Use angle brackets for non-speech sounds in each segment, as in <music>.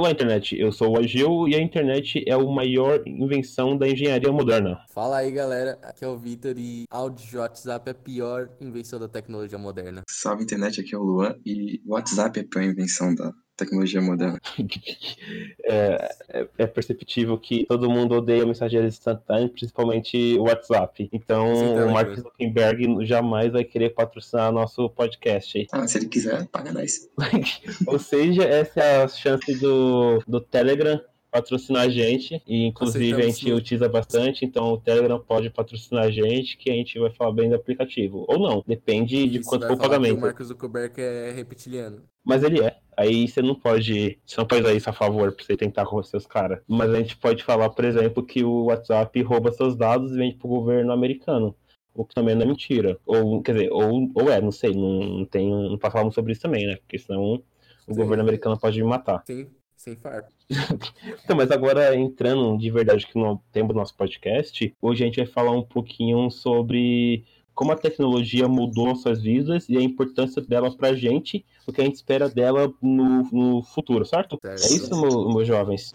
Olá, internet. Eu sou o Agil e a internet é a maior invenção da engenharia moderna. Fala aí, galera. Aqui é o Vitor e áudio de WhatsApp é a pior invenção da tecnologia moderna. Salve, internet. Aqui é o Luan e o WhatsApp é a pior invenção da tecnologia moderna. <laughs> é, é, é, perceptível que todo mundo odeia mensageiros instantâneos, principalmente o WhatsApp. Então, o Mark Zuckerberg jamais vai querer patrocinar nosso podcast. Ah, se ele quiser, paga 10. <laughs> Ou seja, essa é a chance do, do Telegram patrocinar a gente, e inclusive Aceitamos a gente sim. utiliza bastante, então o Telegram pode patrocinar a gente, que a gente vai falar bem do aplicativo. Ou não, depende de quanto for o pagamento. o Marcos Zuckerberg é reptiliano. Mas ele é. Aí você não pode. Você não pode usar isso a favor pra você tentar roubar seus caras. Mas a gente pode falar, por exemplo, que o WhatsApp rouba seus dados e vende pro governo americano. O que também não é mentira. Ou, quer dizer, ou, ou é, não sei, não, não tem. Não falar sobre isso também, né? Porque senão o Sim. governo americano pode me matar. Sim, sem farpa. <laughs> então, mas agora entrando de verdade aqui no tempo do nosso podcast, hoje a gente vai falar um pouquinho sobre como a tecnologia mudou nossas vidas e a importância dela pra gente, o que a gente espera dela no, no futuro, certo? É, é isso, meus jovens.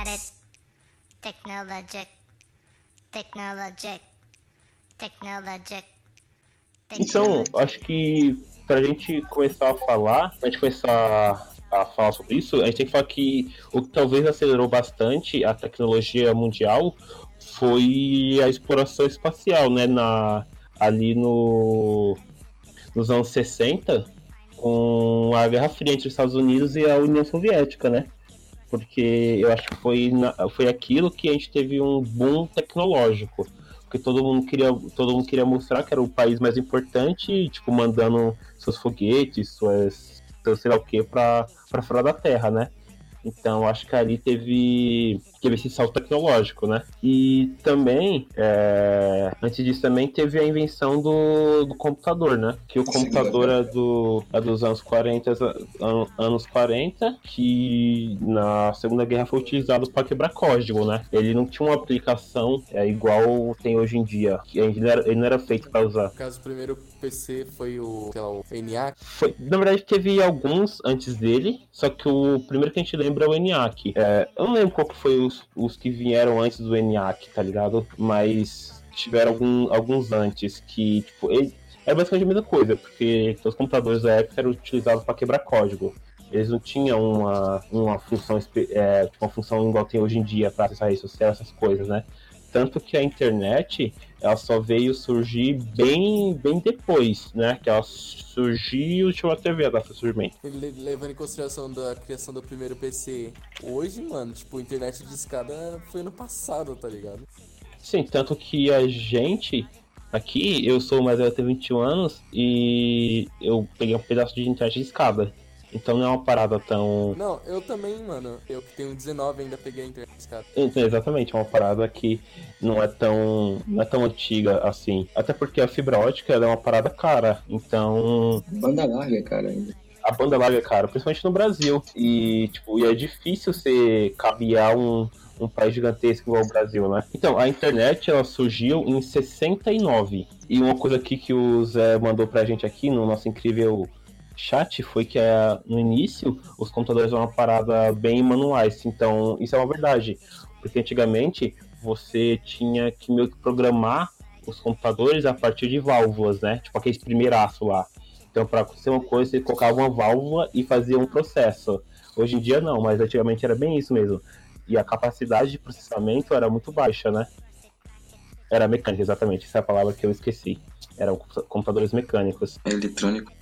it. Technologic. Technologic. Technologic. Então, acho que pra gente começar a falar, pra gente começar a falar sobre isso, a gente tem que falar que o que talvez acelerou bastante a tecnologia mundial foi a exploração espacial, né? Na, ali no, nos anos 60, com a Guerra Fria entre os Estados Unidos e a União Soviética, né? Porque eu acho que foi, na, foi aquilo que a gente teve um boom tecnológico. Porque todo mundo queria, todo mundo queria mostrar que era o país mais importante, tipo, mandando seus foguetes, suas, seu sei lá o que, para fora da Terra, né? Então acho que ali teve, teve esse salto tecnológico, né? E também, é, antes disso também teve a invenção do, do computador, né? Que o computador é, do, é dos anos 40, an, anos 40, que na Segunda Guerra foi utilizado para quebrar código, né? Ele não tinha uma aplicação é, igual tem hoje em dia. Ele não era, ele não era feito para usar. No caso, primeiro PC foi o, lá, o ENIAC? Foi, na verdade, teve alguns antes dele, só que o primeiro que a gente lembra é o ENIAC. É, eu não lembro qual que foi os, os que vieram antes do ENIAC, tá ligado? Mas tiveram algum, alguns antes que, tipo, ele, é basicamente a mesma coisa, porque os computadores da época eram utilizados para quebrar código. Eles não tinham uma, uma função é, uma função igual tem hoje em dia para acessar redes sociais, essas coisas, né? Tanto que a internet ela só veio surgir bem, bem depois, né? Que ela surgiu e tinha uma TV da surgimento. Levando em consideração da criação do primeiro PC, hoje, mano, tipo, internet de escada foi ano passado, tá ligado? Sim, tanto que a gente aqui, eu sou mais velho, eu tenho 21 anos e eu peguei um pedaço de internet de escada. Então não é uma parada tão. Não, eu também, mano. Eu que tenho 19 ainda peguei a internet, cara. Então, exatamente, é uma parada que não é tão. não é tão antiga assim. Até porque a fibra ótica é uma parada cara. Então. Banda larga, cara, ainda. A banda larga é cara, principalmente no Brasil. E, tipo, e é difícil você cabear um, um país gigantesco igual o Brasil, né? Então, a internet ela surgiu em 69. E uma coisa aqui que o Zé mandou pra gente aqui no nosso incrível chat foi que é, no início os computadores eram uma parada bem manuais. Então, isso é uma verdade. Porque antigamente você tinha que meio que programar os computadores a partir de válvulas, né? Tipo aquele primeiraço lá. Então, para acontecer uma coisa, você colocava uma válvula e fazia um processo. Hoje em dia não, mas antigamente era bem isso mesmo. E a capacidade de processamento era muito baixa, né? Era mecânica, exatamente. Essa é a palavra que eu esqueci. Eram computadores mecânicos. Eletrônico.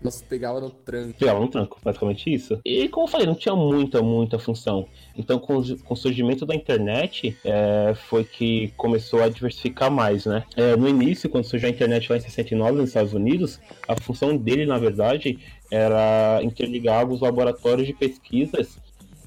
Nossa, pegava no tranco. Pegava no tranco, basicamente isso. E como eu falei, não tinha muita, muita função. Então, com, com o surgimento da internet, é, foi que começou a diversificar mais, né? É, no início, quando surgiu a internet lá em 69 nos Estados Unidos, a função dele, na verdade, era interligar os laboratórios de pesquisas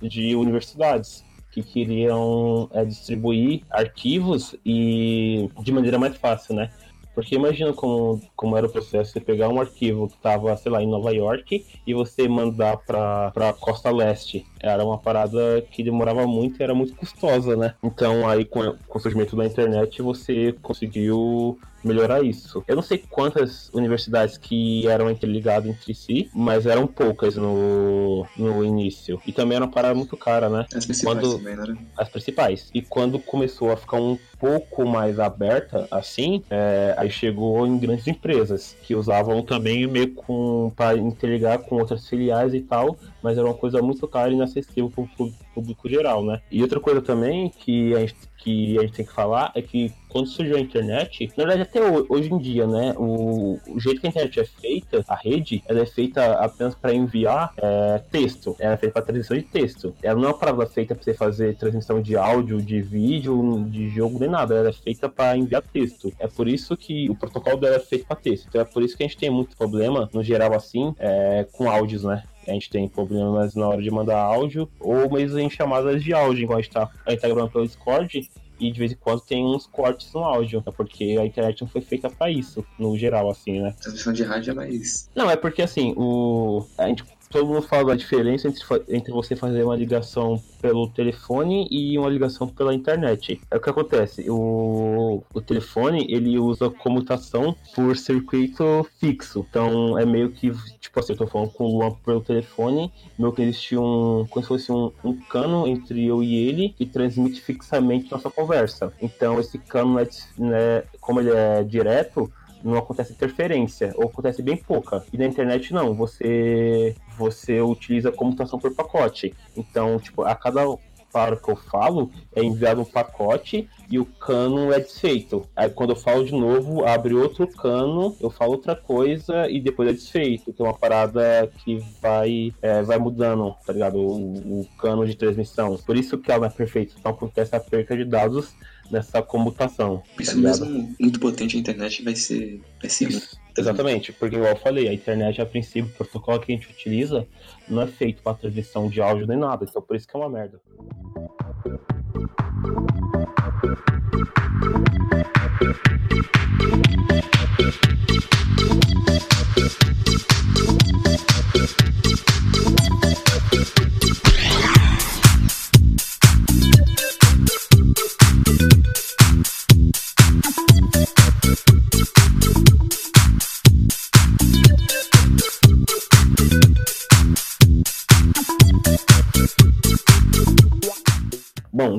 de universidades que queriam é, distribuir arquivos e de maneira mais fácil, né? Porque imagina como, como era o processo, você pegar um arquivo que estava, sei lá, em Nova York e você mandar para costa leste. Era uma parada que demorava muito e era muito custosa, né? Então aí com, com o surgimento da internet você conseguiu melhorar isso. Eu não sei quantas universidades que eram interligadas entre si, mas eram poucas no, no início. E também era uma parada muito cara, né? As principais Quando- também, né? As principais. E quando começou a ficar um pouco mais aberta, assim, é, aí chegou em grandes empresas, que usavam também meio com para interligar com outras filiais e tal, mas era uma coisa muito cara e inacessível para o público geral, né? E outra coisa também que a gente que a gente tem que falar é que quando surgiu a internet, na verdade até ho- hoje em dia, né, o, o jeito que a internet é feita, a rede, ela é feita apenas para enviar é, texto, ela é feita para transmissão de texto. Ela não é uma parada feita para você fazer transmissão de áudio, de vídeo, de jogo, nem nada. Ela é feita para enviar texto. É por isso que o protocolo dela é feito para texto. Então é por isso que a gente tem muito problema, no geral assim, é, com áudios, né? A gente tem problemas na hora de mandar áudio, ou mesmo em chamadas de áudio, igual a gente tá, a gente tá gravando pelo Discord, e de vez em quando tem uns cortes no áudio, é porque a internet não foi feita pra isso, no geral, assim, né? Transmissão de rádio é mais. Não, é porque assim, o. A gente, todo mundo fala da diferença entre, entre você fazer uma ligação pelo telefone e uma ligação pela internet. É o que acontece. O, o telefone ele usa comutação por circuito fixo. Então é meio que, tipo assim, eu tô falando com o Luan pelo telefone, meio que existe um. como se fosse um, um cano entre eu e ele que transmite fixamente nossa conversa. Então esse cano, é, né, como ele é direto, não acontece interferência, ou acontece bem pouca. E na internet não, você você utiliza comutação por pacote. Então, tipo, a cada palavra que eu falo é enviado um pacote e o cano é desfeito. Aí quando eu falo de novo, abre outro cano, eu falo outra coisa e depois é desfeito. Então é uma parada que vai, é, vai mudando, tá ligado? O, o cano de transmissão. Por isso que ela não é perfeita. Então acontece a perca de dados nessa comutação. tá Isso ligado? mesmo, muito potente a internet vai ser. Vai ser. Isso, exatamente, porque igual eu falei, a internet a princípio, o protocolo que a gente utiliza não é feito para transmissão de áudio nem nada, então por isso que é uma merda.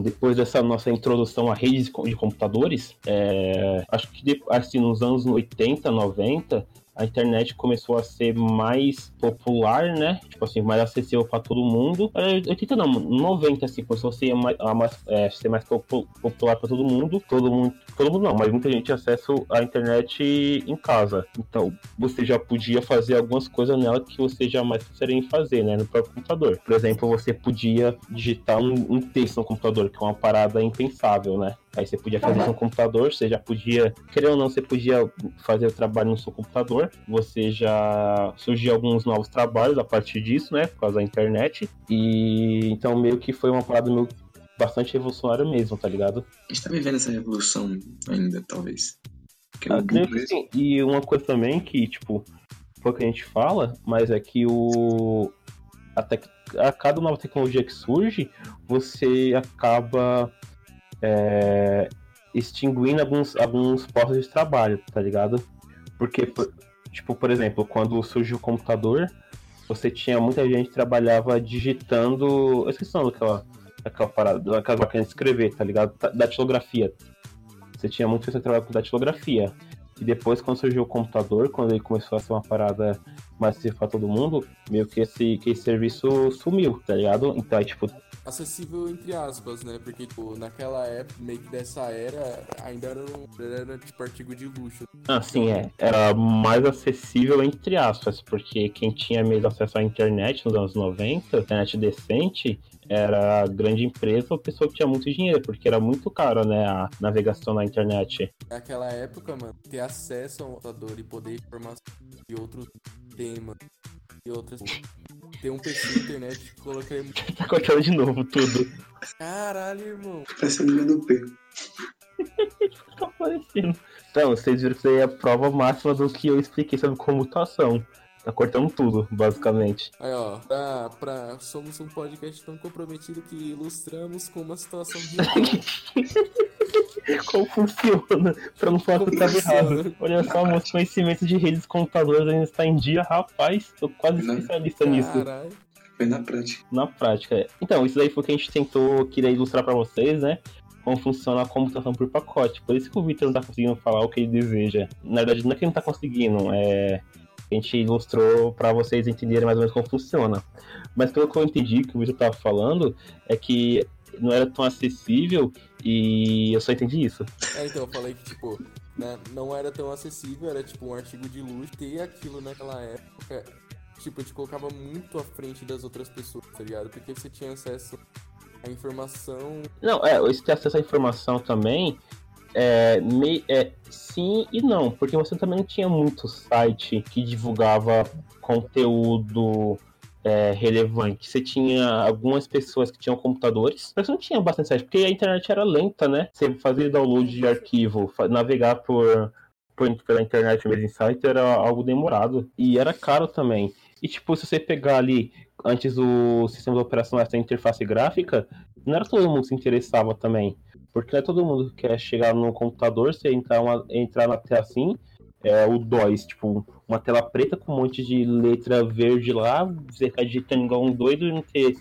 Depois dessa nossa introdução à rede de co- de computadores, é, acho que assim, nos anos 80, 90, a internet começou a ser mais popular, né? Tipo assim, mais acessível para todo mundo. É, 80 não, 90 assim, começou a ser mais, a mais- é, ser mais popu- popular para todo mundo. Todo mundo, todo mundo não, mas muita gente acesso à internet em casa. Então, você já podia fazer algumas coisas nela que você jamais pensaria em fazer, né? No próprio computador. Por exemplo, você podia digitar um, um texto no computador, que é uma parada impensável, né? Aí você podia fazer no computador, você já podia, querendo ou não, você podia fazer o trabalho no seu computador. Você já surgiu alguns novos trabalhos a partir disso, né? Por causa da internet. E então meio que foi uma parada meio bastante revolucionária mesmo, tá ligado? A gente tá vivendo essa revolução ainda, talvez. Ah, creio que sim. E uma coisa também que, tipo, pouco a gente fala, mas é que o. A, tec- a cada nova tecnologia que surge, você acaba é, extinguindo alguns, alguns postos de trabalho, tá ligado? Porque, por- tipo, por exemplo, quando surgiu o computador, você tinha muita gente que trabalhava digitando. Eu esqueci o nome daquela, daquela parada, daquela máquina de escrever, tá ligado? Da- Datilografia. Você tinha muita pessoa que trabalhava com datilografia. E depois, quando surgiu o computador, quando ele começou a ser uma parada mais pra todo mundo, meio que esse, que esse serviço sumiu, tá ligado? Então, aí, tipo, Acessível entre aspas, né? Porque, tipo, naquela época, meio que dessa era, ainda era, um, era tipo artigo de luxo. Ah, sim, é. Era mais acessível, entre aspas, porque quem tinha mesmo acesso à internet nos anos 90, internet decente, era grande empresa ou pessoa que tinha muito dinheiro, porque era muito caro, né, a navegação na internet. Naquela época, mano, ter acesso ao computador e poder informação de outros temas e outras. Ter um PC na internet muito. <laughs> Tá cortando de novo tudo. Caralho, irmão. Parece o do P. <laughs> Tá aparecendo. Então, vocês viram que isso aí é a prova máxima do que eu expliquei sobre comutação. Tá cortando tudo, basicamente. Aí, ó, pra, pra- somos um podcast tão comprometido que ilustramos com uma situação de. <laughs> Como funciona? Pra não falar que eu tava Funciona. errado. Olha só, meu conhecimento de redes computadoras ainda está em dia, rapaz. Tô quase Não. especialista nisso. Caralho. Foi na prática. Na prática. Então, isso daí foi o que a gente tentou, queria ilustrar pra vocês, né? Como funciona a computação por pacote. Por isso que o Victor não tá conseguindo falar o que ele deseja. Na verdade, não é que ele não tá conseguindo, é. A gente ilustrou pra vocês entenderem mais ou menos como funciona. Mas pelo que eu entendi que o Victor tava falando, é que não era tão acessível e eu só entendi isso. É, então, eu falei que, tipo, né, não era tão acessível, era tipo um artigo de luxo. Ter aquilo naquela época, tipo, a gente colocava muito à frente das outras pessoas, tá ligado? Porque você tinha acesso à informação. Não, é, esse acesso à informação também, é, mei- é, sim e não, porque você também não tinha muito site que divulgava conteúdo é, relevante. Você tinha algumas pessoas que tinham computadores, mas não tinha bastante site, porque a internet era lenta, né? Você fazer download de arquivo, navegar por, por pela internet mesmo em site era algo demorado e era caro também. E tipo, se você pegar ali antes o sistema operação essa interface gráfica, não era todo mundo que se interessava também. Porque não é todo mundo que quer chegar no computador, você entrar, uma- entrar na tela assim, é o DOS, tipo, uma tela preta com um monte de letra verde lá, você ficar digitando igual um doido e não ter.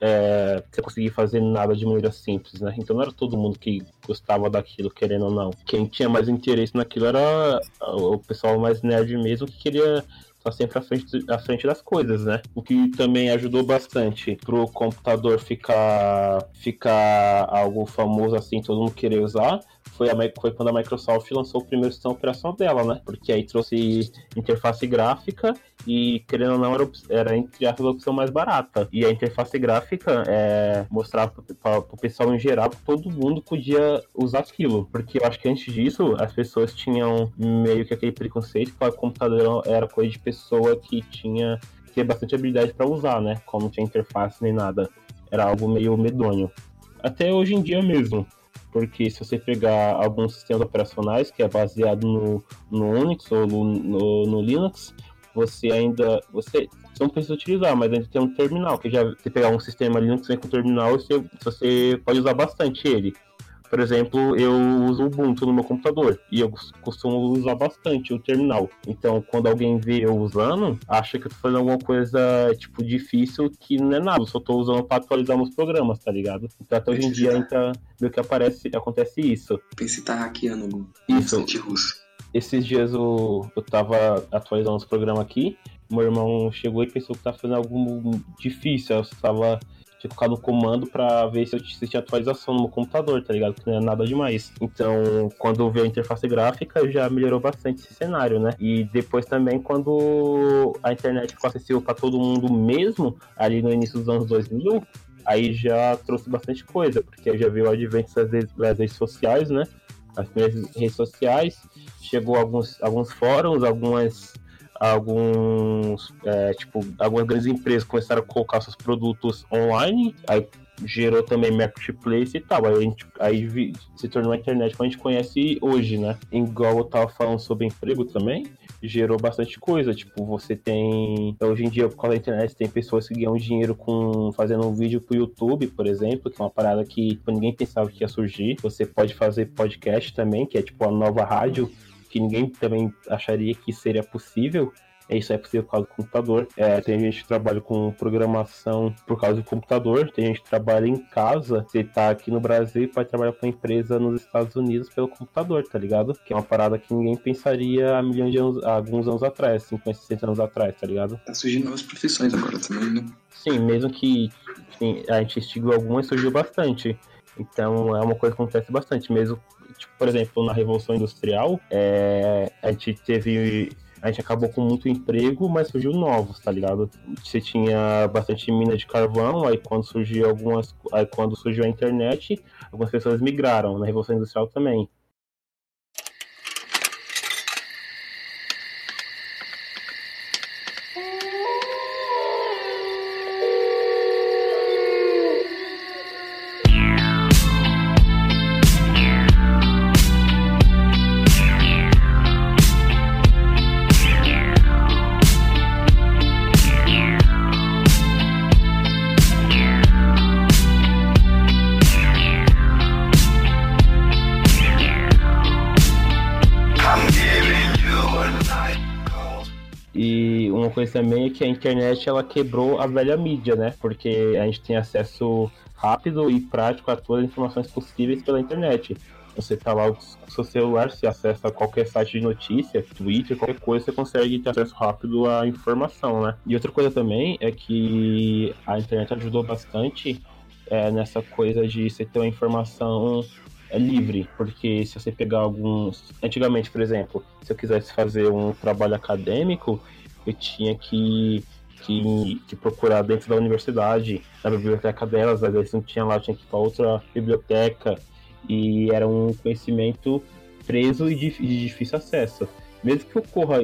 É, você conseguir fazer nada de maneira simples, né? Então não era todo mundo que gostava daquilo, querendo ou não. Quem tinha mais interesse naquilo era o pessoal mais nerd mesmo que queria estar sempre à frente, à frente das coisas, né? O que também ajudou bastante pro computador ficar, ficar algo famoso assim, todo mundo querer usar, foi, a, foi quando a Microsoft lançou o primeiro sistema operacional dela, né? Porque aí trouxe interface gráfica e, querendo ou não, era, era entre aspas a opção mais barata. E a interface gráfica é, mostrava para o pessoal em geral que todo mundo podia usar aquilo. Porque eu acho que antes disso, as pessoas tinham meio que aquele preconceito que o computador era coisa de pessoa que tinha ter bastante habilidade para usar, né? Como não tinha interface nem nada. Era algo meio medonho. Até hoje em dia mesmo. Porque se você pegar alguns sistemas operacionais que é baseado no, no Unix ou no, no, no Linux, você ainda. Você, não precisa utilizar, mas ainda tem um terminal. Que já você pegar um sistema Linux vem com terminal, você, você pode usar bastante ele. Por exemplo, eu uso o Ubuntu no meu computador e eu costumo usar bastante o terminal. Então, quando alguém vê eu usando, acha que eu tô fazendo alguma coisa, tipo, difícil que não é nada. Eu só tô usando pra atualizar meus programas, tá ligado? Então, até hoje em dia ainda meio que aparece, acontece isso. Pensei que tá hackeando Isso. o site russo. Esses dias eu, eu tava atualizando os programas aqui, meu irmão chegou e pensou que tava fazendo algo difícil. Eu tava colocar no comando pra ver se, eu, se tinha atualização no meu computador, tá ligado? Que não é nada demais. Então, quando veio a interface gráfica, já melhorou bastante esse cenário, né? E depois também, quando a internet ficou acessível pra todo mundo mesmo, ali no início dos anos 2000, aí já trouxe bastante coisa, porque já veio o advento das redes, das redes sociais, né? As primeiras redes sociais, chegou alguns, alguns fóruns, algumas alguns é, tipo algumas grandes empresas começaram a colocar seus produtos online aí gerou também marketplace e tal. Aí, a gente, aí vi- se tornou a internet como a gente conhece hoje né? Igual eu tava falando sobre emprego também gerou bastante coisa. Tipo você tem hoje em dia por causa da internet tem pessoas que ganham dinheiro com fazendo um vídeo pro YouTube por exemplo que é uma parada que tipo, ninguém pensava que ia surgir. Você pode fazer podcast também que é tipo a nova rádio que ninguém também acharia que seria possível. É Isso é possível por causa do computador. É, tem gente que trabalha com programação por causa do computador. Tem gente que trabalha em casa. Você tá aqui no Brasil e pode trabalhar com uma empresa nos Estados Unidos pelo computador, tá ligado? Que é uma parada que ninguém pensaria há milhões de anos, há alguns anos atrás, 50, 60 anos atrás, tá ligado? Tá surgindo novas profissões agora também, né? Sim, mesmo que a gente extinguiu algumas, surgiu bastante. Então é uma coisa que acontece bastante, mesmo, tipo, por exemplo, na Revolução Industrial, é, a gente teve a gente acabou com muito emprego, mas surgiu novos, tá ligado? Você tinha bastante mina de carvão, aí quando surgiu algumas. Aí quando surgiu a internet, algumas pessoas migraram, na Revolução Industrial também. Também é que a internet ela quebrou a velha mídia, né? Porque a gente tem acesso rápido e prático a todas as informações possíveis pela internet. Você tá lá com seu celular, você acessa qualquer site de notícia, Twitter, qualquer coisa, você consegue ter acesso rápido à informação, né? E outra coisa também é que a internet ajudou bastante é, nessa coisa de você ter uma informação é livre, porque se você pegar alguns. Antigamente, por exemplo, se eu quisesse fazer um trabalho acadêmico, eu tinha que, que, que, procurar dentro da universidade, na biblioteca delas, às vezes não tinha lá, tinha que ir para outra biblioteca, e era um conhecimento preso e de, de difícil acesso. Mesmo que ocorra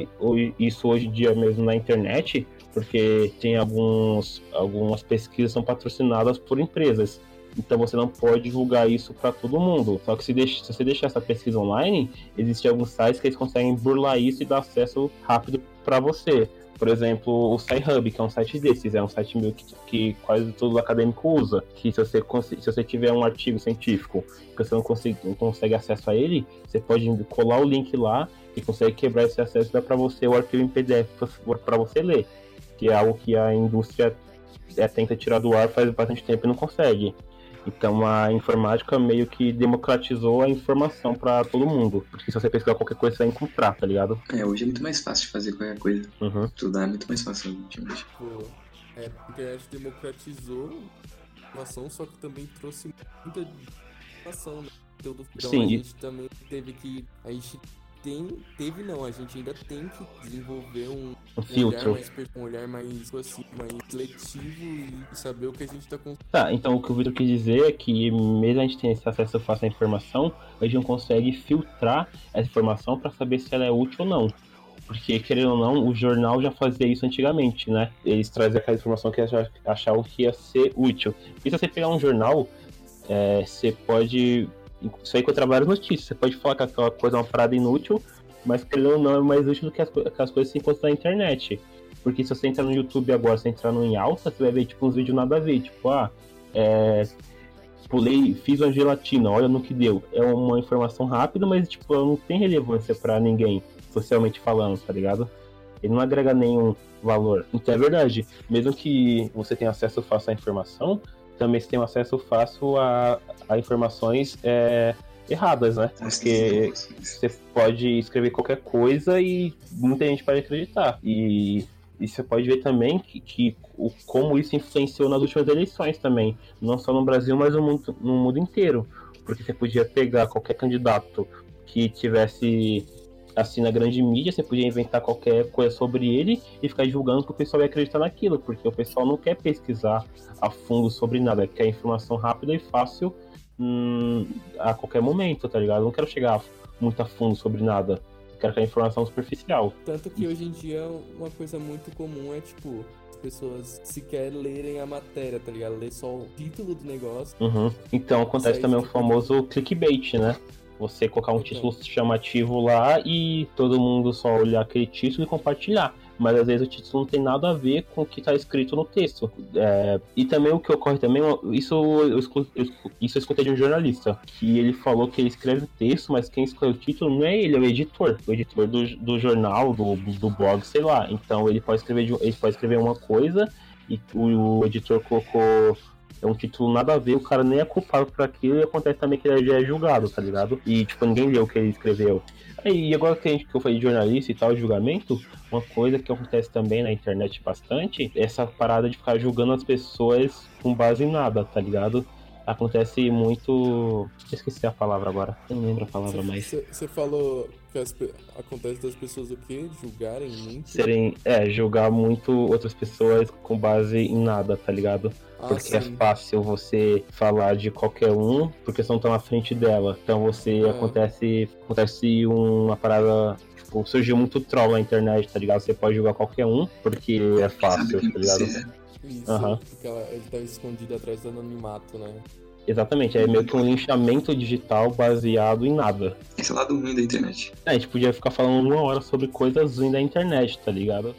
isso hoje em dia mesmo na internet, porque tem alguns, algumas pesquisas são patrocinadas por empresas. Então você não pode divulgar isso para todo mundo. Só que se, deixa, se, você deixar essa pesquisa online, existem alguns sites que eles conseguem burlar isso e dar acesso rápido para você. Por exemplo, o SciHub, que é um site desses, é um site meio que, que quase todo acadêmico usa. Que se você, se você tiver um artigo científico que você não consegue, não consegue acesso a ele, você pode colar o link lá e consegue quebrar esse acesso e dar para você o arquivo em PDF para você ler. Que é algo que a indústria é, tenta tirar do ar faz bastante tempo e não consegue. Então a informática meio que democratizou a informação para todo mundo. Porque se você pesquisar qualquer coisa, você vai encontrar, tá ligado? É, hoje é muito mais fácil de fazer qualquer coisa. Uhum. Estudar é muito mais fácil ultimamente. Tipo, é, a internet democratizou a informação, só que também trouxe muita informação, né? Então Sim. a gente também teve que. A gente tem, teve não, a gente ainda tem que desenvolver um, um. Olhar mais, um olhar mais, assim, mais seletivo e saber o que a gente tá com. Tá, então o que o Vitor quis dizer é que mesmo a gente tem esse acesso fácil à informação, a gente não consegue filtrar essa informação para saber se ela é útil ou não. Porque, querendo ou não, o jornal já fazia isso antigamente, né? Eles traziam aquela informação que achavam que ia ser útil. E se você pegar um jornal, é, você pode isso aí encontrar várias notícias. Você pode falar que aquela coisa é uma parada inútil, mas querendo ou não é mais útil do que que as coisas que você encontra na internet. Porque se você entrar no YouTube agora, se entrar no em alta, você vai ver tipo uns vídeos nada a ver, tipo, ah, é, pulei, fiz uma gelatina, olha no que deu. É uma informação rápida, mas tipo, não tem relevância para ninguém, socialmente falando, tá ligado? Ele não agrega nenhum valor. Então é verdade, mesmo que você tenha acesso fácil à informação, também você tem um acesso fácil a, a informações é, erradas, né? Porque você pode escrever qualquer coisa e muita gente pode acreditar. E, e você pode ver também que, que o, como isso influenciou nas últimas eleições também. Não só no Brasil, mas no mundo, no mundo inteiro. Porque você podia pegar qualquer candidato que tivesse assim na grande mídia, você podia inventar qualquer coisa sobre ele e ficar divulgando que o pessoal ia acreditar naquilo, porque o pessoal não quer pesquisar a fundo sobre nada, quer informação rápida e fácil hum, a qualquer momento, tá ligado? Eu não quero chegar muito a fundo sobre nada. quero quero a informação superficial. Tanto que hoje em dia uma coisa muito comum é tipo, as pessoas sequer lerem a matéria, tá ligado? Ler só o título do negócio. Uhum. Então acontece também o famoso clickbait, né? Você colocar um okay. título chamativo lá e todo mundo só olhar aquele título e compartilhar. Mas às vezes o título não tem nada a ver com o que está escrito no texto. É... e também o que ocorre também, isso eu, escutei, isso eu escutei de um jornalista, que ele falou que ele escreve o texto, mas quem escolhe o título não é ele, é o editor. O editor do, do jornal, do, do blog, sei lá. Então ele pode escrever, ele pode escrever uma coisa e o, o editor colocou é um título nada a ver, o cara nem é culpado por aquilo e acontece também que ele já é julgado, tá ligado? E, tipo, ninguém leu o que ele escreveu. E agora que a gente que eu falei de jornalista e tal, julgamento, uma coisa que acontece também na internet bastante é essa parada de ficar julgando as pessoas com base em nada, tá ligado? Acontece muito. Esqueci a palavra agora. Eu não lembro a palavra mais. Você falou que as, acontece das pessoas o quê? Julgarem muito? Serem. É, julgar muito outras pessoas com base em nada, tá ligado? Ah, Porque é fácil você falar de qualquer um, porque você não tá na frente dela. Então você É. acontece. Acontece uma parada. Tipo, surgiu muito troll na internet, tá ligado? Você pode julgar qualquer um, porque é fácil, tá ligado? É. Isso, Aham. porque ela, ele tava escondido atrás do anonimato, né? Exatamente, é meio que um linchamento digital baseado em nada. Esse é lado ruim da internet. É, a gente podia ficar falando uma hora sobre coisas ruins da internet, tá ligado?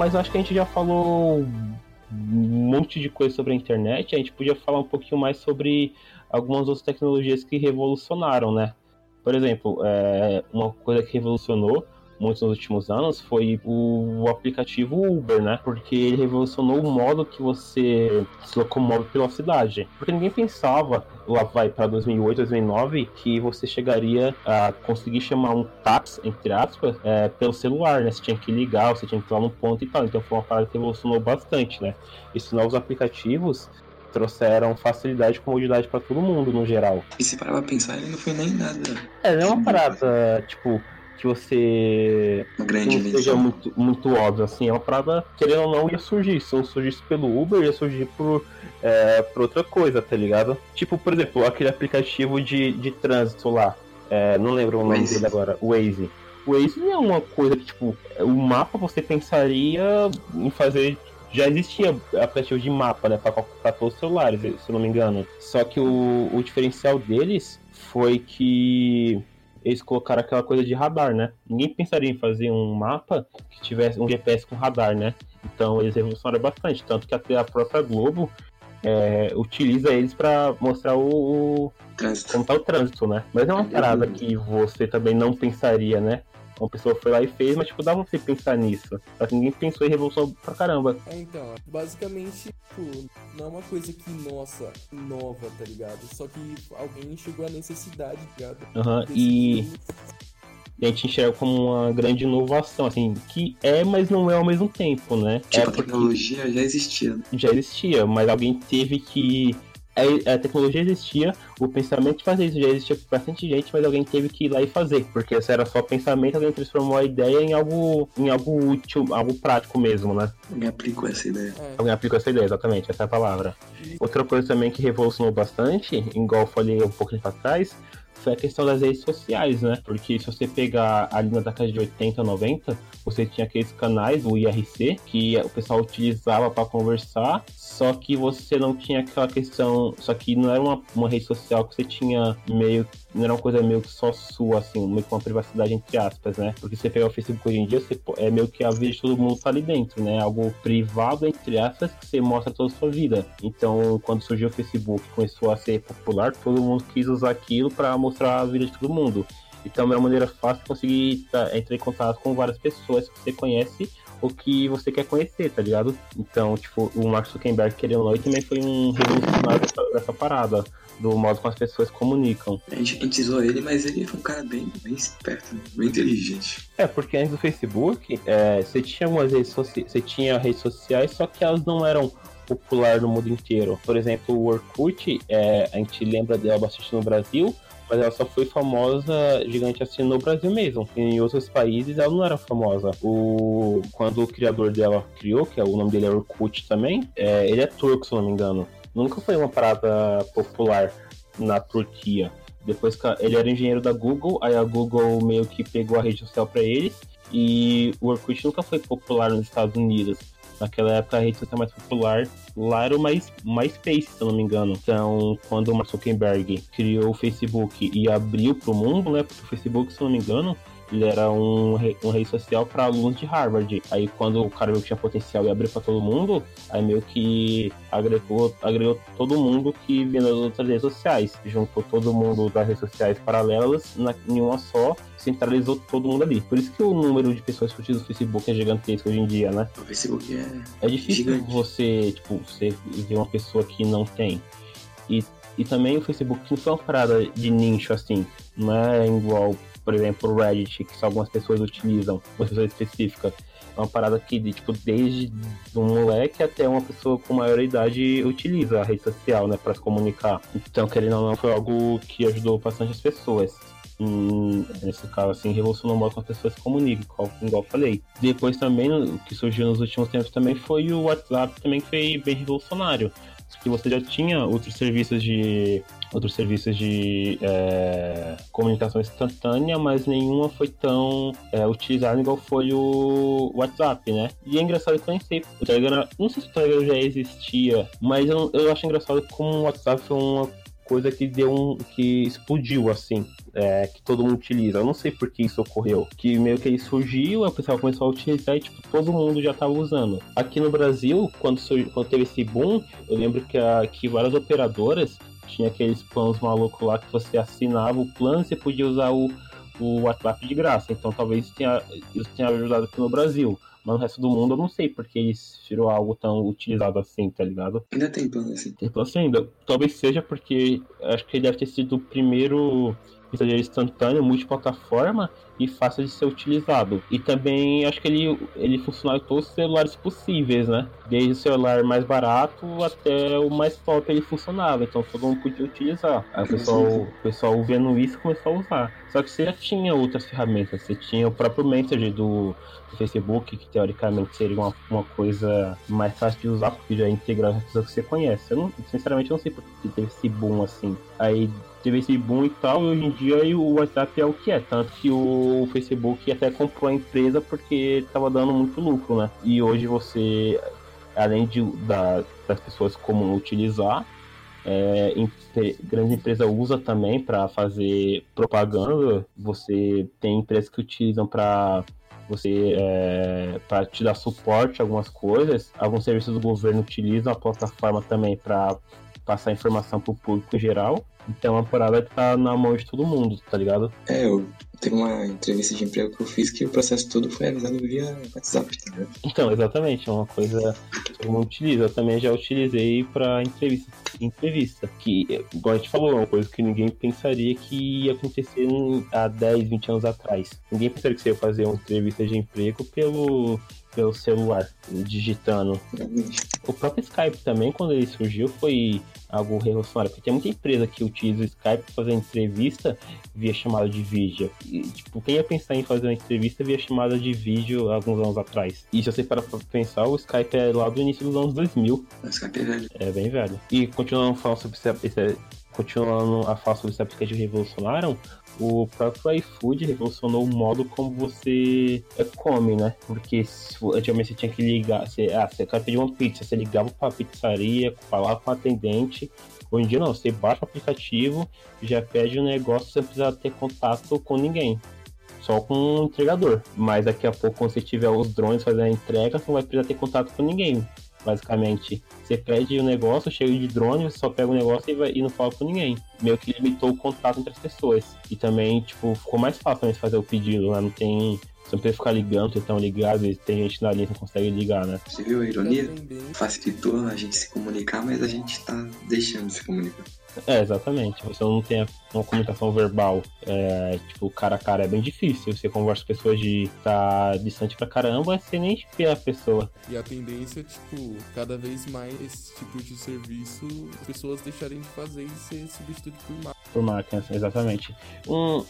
Mas acho que a gente já falou um monte de coisa sobre a internet. A gente podia falar um pouquinho mais sobre algumas outras tecnologias que revolucionaram, né? Por exemplo, é, uma coisa que revolucionou muito nos últimos anos foi o, aplicativo Uber, né? Porque ele revolucionou o modo que você se locomove pela cidade. Porque ninguém pensava, lá vai para 2008, 2009, que você chegaria a conseguir chamar um táxi, entre aspas, é, pelo celular, né? Você tinha que ligar, você tinha que ir lá no ponto e tal. Então foi uma parada que revolucionou bastante, né? Esses novos aplicativos trouxeram facilidade e comodidade para todo mundo, no geral. E se parar pra pensar, ele não foi nem nada. É, não é uma parada, tipo, que você Uma grande não seja muito, muito óbvio, assim, é uma parada, querendo ou não, ia surgir. Se não surgisse pelo Uber, ia surgir por, é, por outra coisa, tá ligado? Tipo, por exemplo, aquele aplicativo de, de trânsito lá, é, não lembro o nome Waze. dele agora, Waze. Waze não é uma coisa que, tipo, o mapa você pensaria em fazer. Já existia aplicativo de mapa, né, pra, pra todos os celulares, se eu não me engano. Só que o, o diferencial deles foi que eles colocaram aquela coisa de radar, né? Ninguém pensaria em fazer um mapa que tivesse um GPS com radar, né? Então eles revolucionaram bastante, tanto que até a própria Globo é, utiliza eles para mostrar o, o- Trânsito. como tá o trânsito, né? Mas é uma parada que você também não pensaria, né? Uma pessoa foi lá e fez, mas tipo, dá pra você pensar nisso. Só que ninguém pensou em revolução pra caramba. É, então, basicamente, tipo, não é uma coisa que, nossa, nova, tá ligado? Só que alguém enxergou a necessidade, tá ligado? Aham, Desse E filme. a gente enxerga como uma grande inovação, assim, que é, mas não é ao mesmo tempo, né? Tipo, é a porque tecnologia já existia. né? já existia, mas alguém teve que. A, a tecnologia existia, o pensamento de fazer isso já existia por bastante gente, mas alguém teve que ir lá e fazer. Porque se era só pensamento, alguém transformou a ideia em algo, em algo útil, algo prático mesmo, né? Alguém aplicou essa ideia. É, Alguém aplicou essa ideia, exatamente, essa é a palavra. Outra coisa também que revolucionou bastante, igual eu falei um pouquinho pra trás, foi a questão das redes sociais, né? Porque se você pegar ali na década de 80, 90, você tinha aqueles canais, o IRC, que o pessoal utilizava para conversar, só que você não tinha aquela questão. Só que não era uma, uma rede social que você tinha meio. Não era uma coisa meio que só sua, assim, meio que uma privacidade entre aspas, né? Porque você pegar o Facebook hoje em dia, você, é meio que a vida de todo mundo tá ali dentro, né? Algo privado, entre aspas, que você mostra toda a sua vida. Então, quando surgiu o Facebook começou a ser popular, todo mundo quis usar aquilo para mostrar a vida de todo mundo. Então é uma maneira fácil de conseguir tá, entrar em contato com várias pessoas que você conhece ou que você quer conhecer, tá ligado? Então, tipo, o Mark Zuckerberg, querendo ou não, também foi um revolucionário dessa parada, do modo como as pessoas comunicam. A gente, a gente zoou ele, mas ele foi um cara bem, bem esperto, né? bem inteligente. É, porque antes do Facebook, é, você tinha algumas redes sociais, você tinha redes sociais, só que elas não eram popular no mundo inteiro. Por exemplo, o Orkut, é, a gente lembra dela bastante no Brasil, mas ela só foi famosa, gigante assim, no Brasil mesmo. Em outros países ela não era famosa. O, quando o criador dela criou, que é, o nome dele é Orkut também, é, ele é turco, se eu não me engano. Nunca foi uma parada popular na Turquia. Depois que ele era engenheiro da Google, aí a Google meio que pegou a rede social para eles e o Orkut nunca foi popular nos Estados Unidos. Naquela época a rede social mais popular lá era o Mais, MySpace, se eu não me engano. Então, quando o Mark Zuckerberg criou o Facebook e abriu para o mundo, né? Porque o Facebook, se eu não me engano, ele era um, um rede social para alunos de Harvard. Aí quando o cara viu que tinha potencial e abriu para todo mundo, aí meio que agregou, agregou todo mundo que vinha das outras redes sociais. Juntou todo mundo das redes sociais paralelas na, em uma só, centralizou todo mundo ali. Por isso que o número de pessoas que utilizam o Facebook é gigantesco hoje em dia, né? O Facebook é. É difícil Gigante. você, tipo, você ver uma pessoa que não tem. E, e também o Facebook não foi uma parada de nicho assim. Não é igual por exemplo, o Reddit, que só algumas pessoas utilizam, uma pessoa específica. É uma parada que, tipo, desde um moleque até uma pessoa com maior idade utiliza a rede social, né, para se comunicar. Então, querendo ou não, foi algo que ajudou bastante as pessoas. Hum, nesse caso, assim, revolucionou o modo como as pessoas se comunicam, igual, igual eu falei. Depois também, o que surgiu nos últimos tempos também foi o WhatsApp, também foi bem revolucionário. Porque você já tinha outros serviços de outros serviços de é, comunicação instantânea, mas nenhuma foi tão é, utilizada igual foi o WhatsApp, né? E é engraçado que eu nem o Telegram, não sei se o Telegram já existia, mas eu, eu acho engraçado como o WhatsApp foi uma coisa que deu um. que explodiu assim. É, que todo mundo utiliza. Eu não sei por que isso ocorreu. Que meio que ele surgiu, o pessoal começou a utilizar e tipo, todo mundo já estava usando. Aqui no Brasil, quando, surgiu, quando teve esse boom, eu lembro que, a, que várias operadoras tinha aqueles planos malucos lá que você assinava o plano e você podia usar o, o WhatsApp de graça. Então talvez isso tenha, isso tenha ajudado aqui no Brasil. Mas no resto do mundo eu não sei porque isso virou algo tão utilizado assim, tá ligado? Ainda tem plano assim. Tem plano assim ainda. Talvez seja porque acho que ele deve ter sido o primeiro mensageiro instantâneo, multiplataforma e fácil de ser utilizado. E também acho que ele, ele funciona em todos os celulares possíveis, né? Desde o celular mais barato até o mais top ele funcionava, então todo mundo podia utilizar. Aí o pessoal, o pessoal vendo isso começou a usar. Só que você já tinha outras ferramentas, você tinha o próprio Messenger do, do Facebook, que teoricamente seria uma, uma coisa mais fácil de usar, porque já é integrado as pessoas que você conhece. Eu não, sinceramente não sei por que teve esse boom assim. Aí teve esse boom e tal, e hoje em dia o WhatsApp é o que é, tanto que o Facebook até comprou a empresa porque estava dando muito lucro, né? E hoje você, além de, da, das pessoas como utilizar, é, grande empresa usa também para fazer propaganda. Você tem empresas que utilizam para você é, para te dar suporte a algumas coisas. Alguns serviços do governo utilizam a plataforma também para passar informação para o público geral. Então a parada tá na mão de todo mundo, tá ligado? É, eu teve uma entrevista de emprego que eu fiz que o processo todo foi avisado via WhatsApp, tá ligado? Então, exatamente, é uma coisa que todo mundo utiliza. Eu também já utilizei pra entrevista. Entrevista, que, igual a gente falou, é uma coisa que ninguém pensaria que ia acontecer há 10, 20 anos atrás. Ninguém pensaria que você ia fazer uma entrevista de emprego pelo, pelo celular, digitando. O próprio Skype também, quando ele surgiu, foi algo revolucionário, porque tem muita empresa que utiliza o Skype para fazer entrevista via chamada de vídeo. E, tipo, quem ia pensar em fazer uma entrevista via chamada de vídeo alguns anos atrás? E se você parar pra pensar, o Skype é lá do início dos anos 2000. O Skype é velho. É bem velho. E continuando falar sobre esse, esse- continuando a falar sobre esse aplicativo revolucionaram, o próprio iFood revolucionou o modo como você é, come, né? Porque antigamente você tinha que ligar, você, ah, você quer pedir uma pizza, você ligava pra pizzaria, falava com o atendente. Hoje em dia não, você baixa o aplicativo, já pede o negócio, você não precisa ter contato com ninguém. Só com o entregador. Mas daqui a pouco, quando você tiver os drones fazendo a entrega, você não vai precisar ter contato com ninguém. Basicamente, você pede o negócio, chega de drone, você só pega o negócio e, vai, e não fala com ninguém. Meio que limitou o contato entre as pessoas. E também, tipo, ficou mais fácil também fazer o pedido, né? Não tem. Você não precisa ficar ligando, tentando ligar, às vezes tem gente na linha que não consegue ligar, né? Você viu a E ironia? Facilitou a gente se comunicar, mas a gente tá deixando de se comunicar. É, exatamente. Você não tem uma comunicação verbal, é, tipo, cara a cara, é bem difícil. Você conversa com pessoas de tá distante pra caramba, você nem vê a pessoa. E a tendência é, tipo, cada vez mais esse tipo de serviço, as pessoas deixarem de fazer e ser substituído por máquina. por máquinas, exatamente. Um,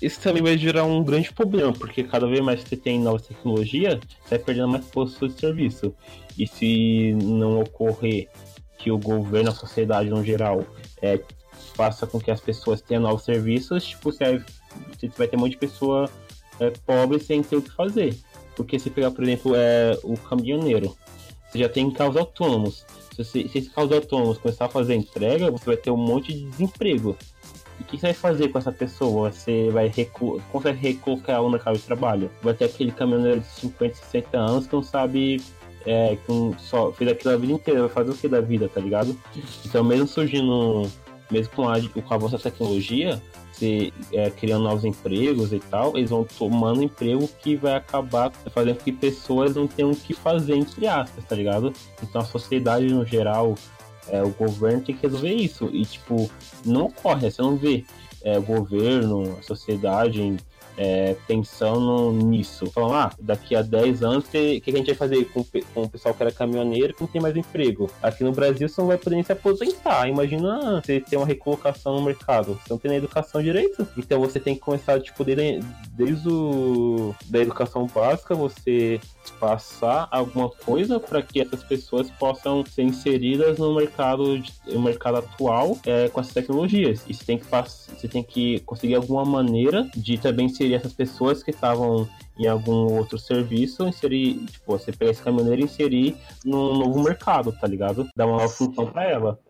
isso também vai gerar um grande problema, porque cada vez mais você tem novas tecnologias, você vai perdendo mais postos de serviço. E se não ocorrer que o governo, a sociedade no geral, é, faça com que as pessoas tenham novos serviços, tipo, você vai, ter um monte de pessoa é, pobre sem ter o que fazer. Porque se pegar, por exemplo, é, o caminhoneiro. você já tem carros autônomos. Se, você, se esses começar a fazer entrega, você vai ter um monte de desemprego. E o que você vai fazer com essa pessoa? Você vai recu consegue recolocar ela no mercado de trabalho? Vai ter aquele caminhoneiro de 50, 60 anos que não sabe é, que um, só fez aquilo a vida inteira, vai fazer o que da vida, tá ligado? Então, mesmo surgindo, mesmo com a, com a avanço da tecnologia, se, é, criando novos empregos e tal, eles vão tomando emprego que vai acabar fazendo com que pessoas não tenham o que fazer, entre aspas, tá ligado? Então, a sociedade no geral, é, o governo tem que resolver isso. E, tipo, não ocorre, você não vê é, o governo, a sociedade é, pensando nisso. Falando, ah, daqui a 10 anos, o que, que, a gente vai fazer com, com o pessoal que era caminhoneiro que não tem mais emprego? Aqui no Brasil, você não vai poder nem se aposentar. Imagina você ter uma recolocação no mercado. Você não tem nem educação direito. Então você tem que começar, tipo, desde, desde o, da educação básica, você passar alguma coisa para que essas pessoas possam ser inseridas no mercado, no mercado atual é, com essas tecnologias. E você tem que você tem que conseguir alguma maneira de também inserir essas pessoas que estavam em algum outro serviço, inserir, tipo, você pegar esse caminhoneiro e inserir num novo mercado, tá ligado? Dar uma nova função para ela.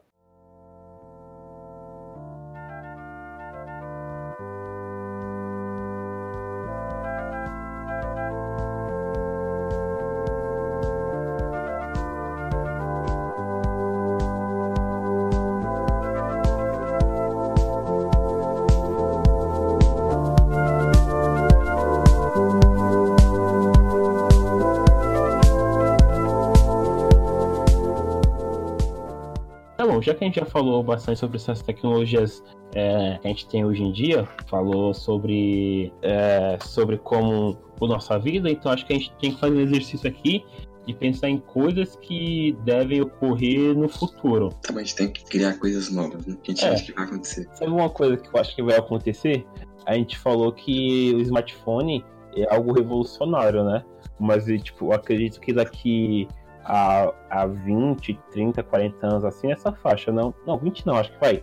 Já que a gente já falou bastante sobre essas tecnologias é, que a gente tem hoje em dia, falou sobre, é, sobre como a nossa vida, então acho que a gente tem que fazer um exercício aqui de pensar em coisas que devem ocorrer no futuro. Tá, mas a gente tem que criar coisas novas, né? Que a gente é. acha que vai acontecer. Sabe uma coisa que eu acho que vai acontecer? A gente falou que o smartphone é algo revolucionário, né? Mas, tipo, eu acredito que daqui há, há 20, 30, 40 anos, assim, essa faixa. Não, não 20 não, acho que vai.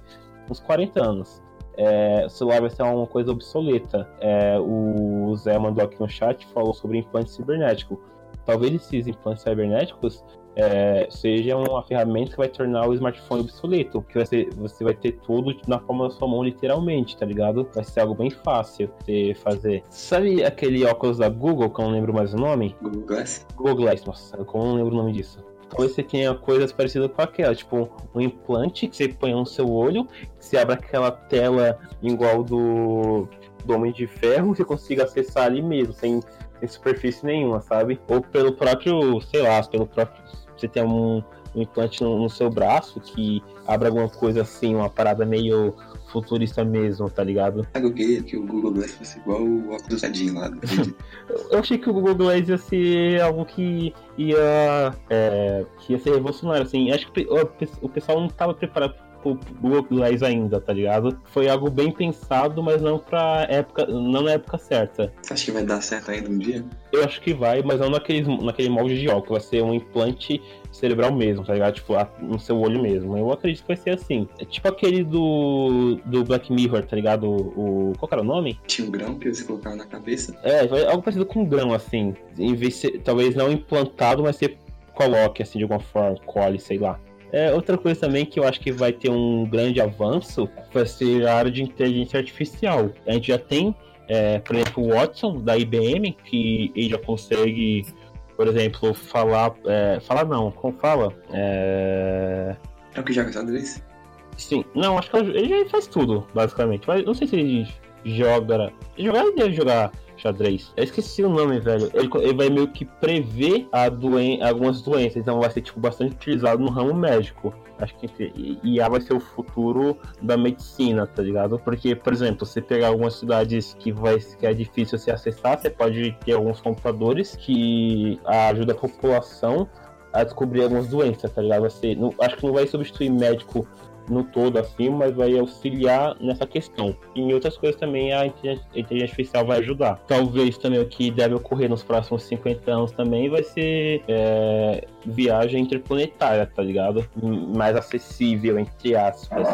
Uns 40 anos. É, o celular vai ser uma coisa obsoleta. É, o Zé mandou aqui no chat falou sobre implante cibernético. Talvez esses implantes cibernéticos é, seja uma ferramenta que vai tornar o smartphone obsoleto, que vai ser, você vai ter tudo na palma da sua mão, literalmente, tá ligado? Vai ser algo bem fácil de fazer. Sabe aquele óculos da Google, que eu não lembro mais o nome? Google Glass? Google Glass, nossa, eu não lembro o nome disso. Talvez você tenha coisas parecidas com aquela, tipo um implante que você põe no seu olho, que você abre aquela tela igual do, do Homem de Ferro, você consiga acessar ali mesmo, sem, sem superfície nenhuma, sabe? Ou pelo próprio, sei lá, pelo próprio você tem um, um implante no, no, seu braço que abre alguma coisa assim, uma parada meio futurista mesmo, tá ligado? Eu queria que o Google Glass fosse igual o óculos lá. <laughs> eu achei que o Google Glass ia ser algo que ia, é, que ia ser revolucionário, assim. Acho que o pessoal não estava preparado pro Google Glass ainda, tá ligado? Foi algo bem pensado, mas não pra época, não na época certa. Você acha que vai dar certo ainda um dia? Eu acho que vai, mas não naquele, naquele molde de óculos, vai ser um implante cerebral mesmo, tá ligado? Tipo, no seu olho mesmo. Eu acredito que vai ser assim. É tipo aquele do, do Black Mirror, tá ligado? O, qual era o nome? Tinha um grão que você colocava na cabeça. É, algo parecido com um grão, assim. Em vez de ser, talvez não implantado, mas você coloque, assim, de alguma forma, colhe, sei lá. É, outra coisa também que eu acho que vai ter um grande avanço vai ser a área de inteligência artificial. A gente já tem, é, por exemplo, o Watson da IBM, que ele já consegue, por exemplo, falar. É, falar não, como fala? É, é o que joga xadrez? Sim, não, acho que ele já faz tudo, basicamente. Mas não sei se ele joga. Jogar ele deve jogar xadrez. Eu esqueci o nome, velho. Ele, ele vai meio que prever doen algumas doenças, então vai ser tipo bastante utilizado no ramo médico. Acho que IA vai ser o futuro da medicina, tá ligado? Porque, por exemplo, você pegar algumas cidades que, vai, que é difícil se acessar, você pode ter alguns computadores que ajudam a população a descobrir algumas doenças, tá ligado? Você, não, acho que não vai substituir médico no todo assim, mas vai auxiliar nessa questão. E em outras coisas também a inteligência artificial vai ajudar. Talvez também o que deve ocorrer nos próximos 50 anos também vai ser é, viagem interplanetária, tá ligado? Mais acessível, entre aspas.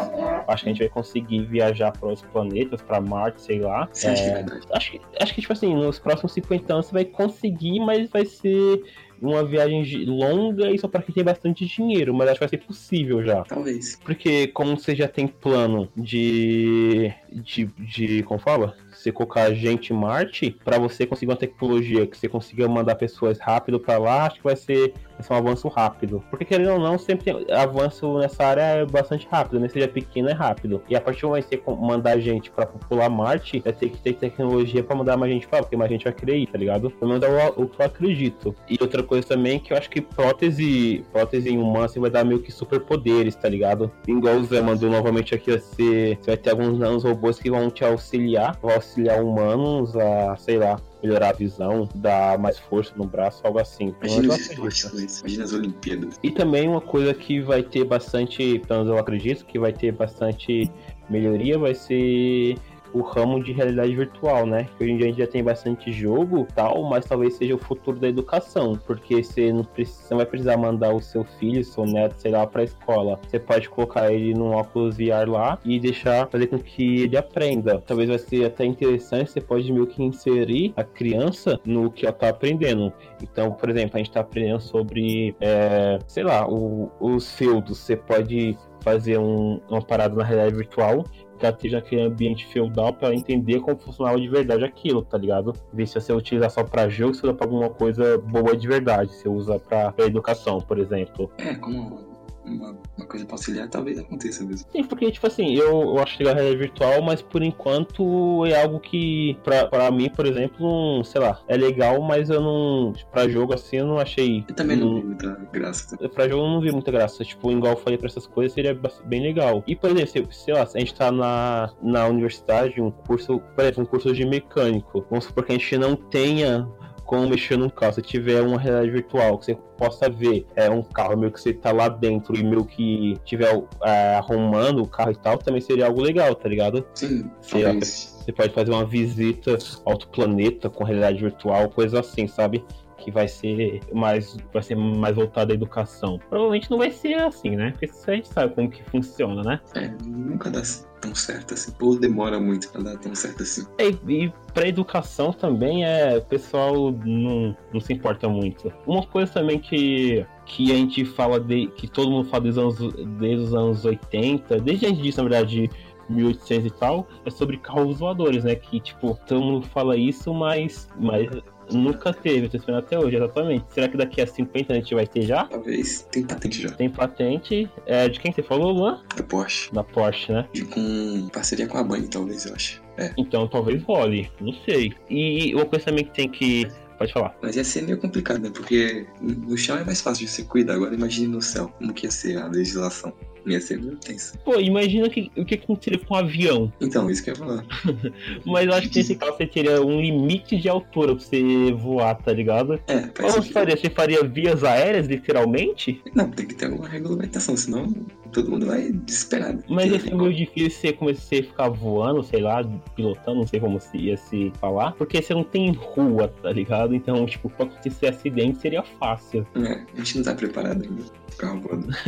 Acho que a gente vai conseguir viajar para outros planetas, para Marte, sei lá. É, acho, que, acho que, tipo assim, nos próximos 50 anos você vai conseguir, mas vai ser uma viagem longa e só para quem tem bastante dinheiro, mas acho que vai ser possível já. Talvez. Porque como você já tem plano de. de. de como fala? Você colocar gente em Marte, pra você conseguir uma tecnologia que você consiga mandar pessoas rápido pra lá, acho que vai ser, ser um avanço rápido. Porque querendo ou não, sempre tem avanço nessa área é bastante rápido, né? Seja pequeno é rápido. E a partir do momento que você mandar gente pra popular Marte, vai ter que ter tecnologia pra mandar mais gente pra lá, porque mais gente vai querer ir, tá ligado? Pelo menos é o, que eu acredito. E outra coisa também que eu acho que prótese, prótese em humana assim, vai dar meio que superpoderes, tá ligado? Igual o Zé mandou novamente aqui, você, você vai ter alguns nanos robôs que vão te auxiliar, vão auxiliar humanos a, sei lá, melhorar a visão, dar mais força no braço, algo assim. Então, Imagina com isso. Imagina as Olimpíadas. E também uma coisa que vai ter bastante, pelo menos eu acredito, que vai ter bastante melhoria, vai ser o ramo de realidade virtual, né? Que hoje em dia a gente já tem bastante jogo tal, mas talvez seja o futuro da educação, porque você não, precisa, você não vai precisar mandar o seu filho, seu neto, sei lá, pra escola. Você pode colocar ele num óculos VR lá e deixar fazer com que ele aprenda. Talvez vai ser até interessante, você pode meio que inserir a criança no que ela tá aprendendo. Então, por exemplo, a gente tá aprendendo sobre, é, sei lá, o- os feudos. Você pode fazer um- uma parada na realidade virtual esteja naquele ambiente feudal para entender como funcionava de verdade aquilo, tá ligado? Ver se você utilizar só pra jogo, se usa pra alguma coisa boa de verdade. Se usa pra educação, por exemplo. É, como uma, uma coisa pra auxiliar, talvez aconteça mesmo. Sim, porque, tipo assim, eu, eu acho legal a realidade virtual, mas por enquanto é algo que, pra, pra mim, por exemplo, não, sei lá, é legal, mas eu não. Pra jogo assim, eu não achei. Eu também não Hum. vi muita graça. Pra jogo eu não vi muita graça. Tipo, igual eu falei pra essas coisas, seria bem legal. E, por exemplo, se- sei lá, se a gente tá na, na universidade, um curso, por exemplo, um curso de mecânico. Vamos supor que a gente não tenha como mexer num carro. Se tiver uma realidade virtual que você possa ver é um carro meio que você tá lá dentro e meio que tiver é, arrumando o carro e tal, também seria algo legal, tá ligado? Sim, talvez. Você pode fazer uma visita ao outro planeta com realidade virtual, coisa assim, sabe? Que vai ser mais, vai ser mais voltada à educação. Provavelmente não vai ser assim, né? Porque a gente sabe como que funciona, né? É, nunca dá tão certo assim. Ou demora muito pra dar tão certo assim. E, e pra educação também é. O pessoal não, não se importa muito. Uma coisa também que. Que a gente fala de. que todo mundo fala desde os anos, desde os anos 80, desde antes disso, na verdade, 1800 e tal, é sobre carros voadores, né? Que, tipo, todo mundo fala isso, mas, mas nunca teve, tô esperando até hoje, exatamente. Será que daqui a 50 a gente vai ter já? Talvez. Tem patente já. Tem patente. É, de quem você falou, Luan? Da Porsche. Da Porsche, né? E com parceria com a Band, talvez, eu acho. É. Então talvez role, não sei. E uma coisa também que tem que. Pode falar. Mas ia ser meio complicado, né? Porque no chão é mais fácil de você cuidar. Agora imagine no céu. Como que ia ser a legislação? Ia ser meio tenso. Pô, imagina que, o que aconteceria com um avião. Então, isso que eu ia falar. <laughs> Mas eu acho que nesse caso você teria um limite de altura pra você voar, tá ligado? É, Como você faria? Você faria vias aéreas, literalmente? Não, tem que ter alguma regulamentação, senão todo mundo vai desesperado. Mas ia ser meio difícil você começar a ficar voando, sei lá, pilotando, não sei como se ia se falar. Porque você não tem rua, tá ligado? Então, tipo, pra acontecer acidente seria fácil. É, a gente não tá preparado ainda. Carro voando. <laughs>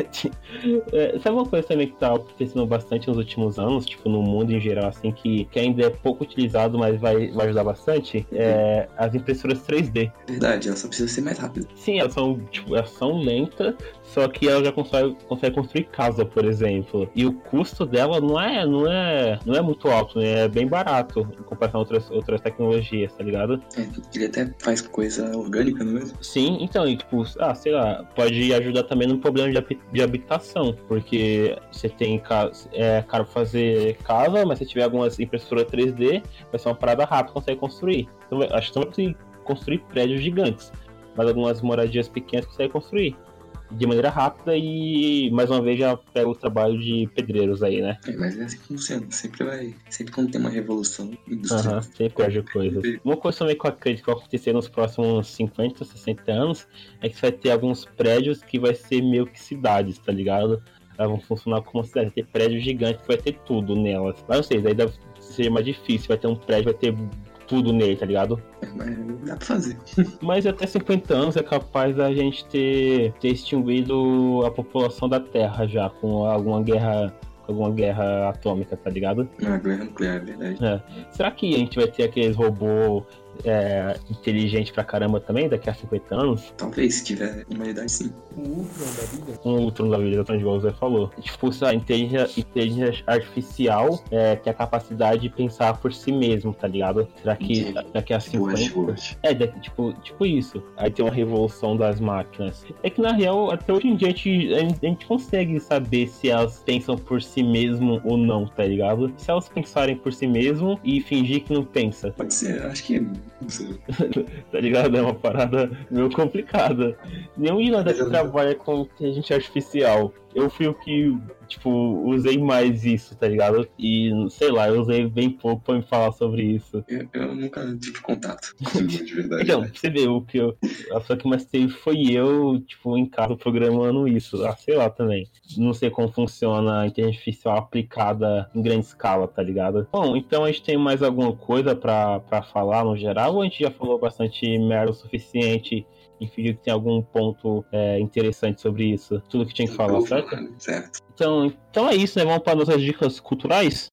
É, sabe uma coisa também que tá acontecendo bastante nos últimos anos, tipo, no mundo em geral, assim, que, que ainda é pouco utilizado, mas vai, vai ajudar bastante? É as impressoras 3D. Verdade, ela só precisa ser mais rápida. Sim, elas são, tipo, elas são lentas, só que ela já consegue, consegue construir casa, por exemplo. E o custo dela não é, não é, não é muito alto, né? É bem barato em comparação a outras, outras tecnologias, tá ligado? É, ele até faz coisa orgânica, não é mesmo? Sim, então, e tipo, ah, sei lá, pode ajudar também no problema de, de habitação, porque você tem é caro fazer casa, mas se tiver algumas impressoras 3D, vai ser uma parada rápida, consegue construir. Então, acho que não vai construir prédios gigantes, mas algumas moradias pequenas consegue construir de maneira rápida e mais uma vez já pega o trabalho de pedreiros aí, né? É, mas é assim que funciona. Sempre vai. Sempre quando tem uma revolução industrial. Aham, sempre perde coisas. Uma coisa também que eu acredito que vai acontecer nos próximos 50, 60 anos é que você vai ter alguns prédios que vai ser meio que cidades, tá ligado? Elas vão funcionar como cidades, vai ter prédios gigantes que vai ter tudo nelas. Mas não sei, daí deve ser mais difícil, vai ter um prédio, vai ter tudo nele, tá ligado? É, mas dá pra fazer. <laughs> Mas até 50 anos é capaz da gente ter, ter extinguido a população da Terra já, com alguma guerra. Alguma guerra atômica, tá ligado? É guerra nuclear, é verdade. É. Será que a gente vai ter aqueles robôs é, inteligente pra caramba também, daqui a 50 anos. Talvez, se tiver humanidade, sim. O Ultron da vida? Um Ultron da vida, exatamente igual o Zé falou. Tipo, essa inteligência, inteligência artificial é, tem a capacidade de pensar por si mesmo, tá ligado? Será que Entendi. daqui a Tipo 50... Westworld. É, daqui- tipo, tipo isso. Aí tem uma revolução das máquinas. É que na real, até hoje em dia, a gente, a gente- a gente consegue saber se elas pensam por si mesmo ou não, tá ligado? Se elas pensarem por si mesmo e fingir que não pensa, Pode ser, acho que. <laughs> Tá ligado? É uma parada meio complicada. Nenhum de nós aqui trabalha com inteligência artificial. Eu fui o que, tipo, usei mais isso, tá ligado? E, sei lá, eu usei bem pouco pra me falar sobre isso. Eu, eu nunca tive contato <laughs> de verdade. Então, né? você vê, o que eu, a pessoa que mais teve foi eu, tipo, em casa programando isso. Ah, sei lá também. Não sei como funciona a inteligência artificial aplicada em grande escala, tá ligado? Bom, então a gente tem mais alguma coisa pra, pra falar no geral ou a gente já falou bastante merda o suficiente? Que tem algum ponto é, interessante sobre isso. Tudo que tinha que falar, certo? Certo. Então, então é isso, né? Vamos para nossas dicas culturais?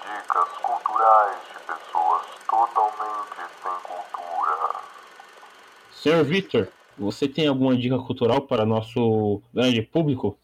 Dicas culturais de pessoas totalmente sem cultura. Senhor Victor, você tem alguma dica cultural para nosso grande público?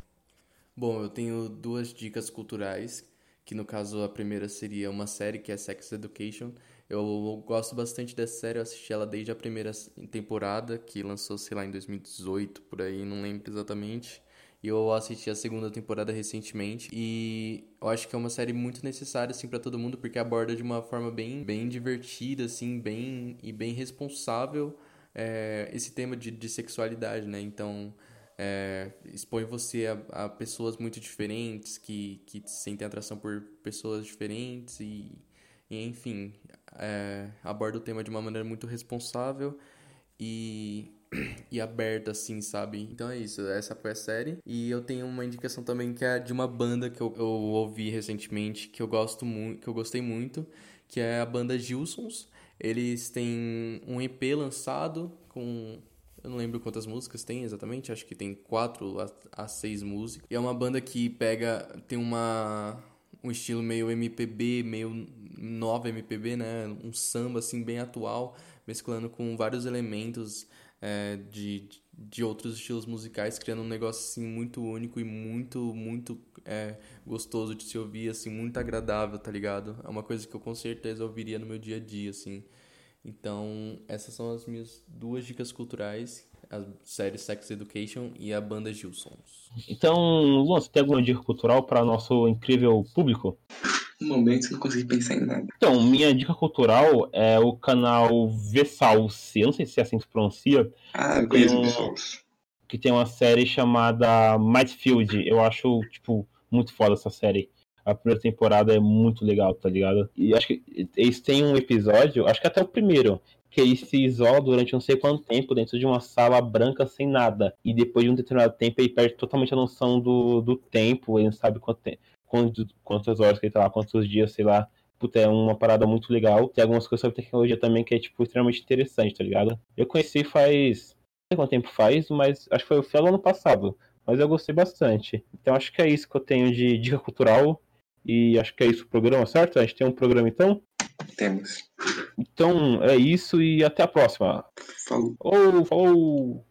Bom, eu tenho duas dicas culturais, que no caso a primeira seria uma série que é Sex Education. Eu gosto bastante dessa série, eu assisti ela desde a primeira temporada, que lançou, sei lá, em 2018, por aí, não lembro exatamente. E eu assisti a segunda temporada recentemente e eu acho que é uma série muito necessária assim para todo mundo porque aborda de uma forma bem, bem divertida assim, bem e bem responsável é, esse tema de, de sexualidade, né? Então é, expõe você a, a pessoas muito diferentes que, que sentem atração por pessoas diferentes e, e enfim é, aborda o tema de uma maneira muito responsável e, <clears throat> e aberta, assim, sabe? Então é isso, essa foi a série. E eu tenho uma indicação também que é de uma banda que eu, eu ouvi recentemente, que eu gosto muito, que eu gostei muito, que é a banda Gilsons. Eles têm um EP lançado com. Eu não lembro quantas músicas tem exatamente, acho que tem quatro a, a seis músicas. E é uma banda que pega. tem uma. um estilo meio MPB, meio nova MPB, né? Um samba assim bem atual, mesclando com vários elementos é, de, de outros estilos musicais, criando um negócio assim muito único e muito, muito é, gostoso de se ouvir, assim, muito agradável, tá ligado? É uma coisa que eu com certeza ouviria no meu dia a dia, assim. Então, essas são as minhas duas dicas culturais, a série Sex Education e a banda Gilsons. Então, Luan, você tem alguma dica cultural para nosso incrível público? No momento, não consegui pensar em nada. Então, minha dica cultural é o canal Vessalce, eu não sei se é assim que se pronuncia, Ah, eu conheço um- que tem uma série chamada Mightfield. Eu acho, tipo, muito foda essa série. A primeira temporada é muito legal, tá ligado? E acho que eles têm um episódio, acho que até o primeiro, que eles se isolam durante não sei quanto tempo dentro de uma sala branca sem nada. E depois de um determinado tempo ele perde totalmente a noção do, do tempo, ele não sabe quanto tempo. Quantas horas que ele tá lá, quantos dias, sei lá. Puta, é uma parada muito legal. Tem algumas coisas sobre tecnologia também que é, tipo, extremamente interessante, tá ligado? Eu conheci faz. Não sei quanto tempo faz, mas acho que foi o final do ano passado. Mas eu gostei bastante. Então acho que é isso que eu tenho de dica cultural. E acho que é isso o programa, certo? A gente tem um programa então? Temos. Então é isso e até a próxima. Falou. Ou falou!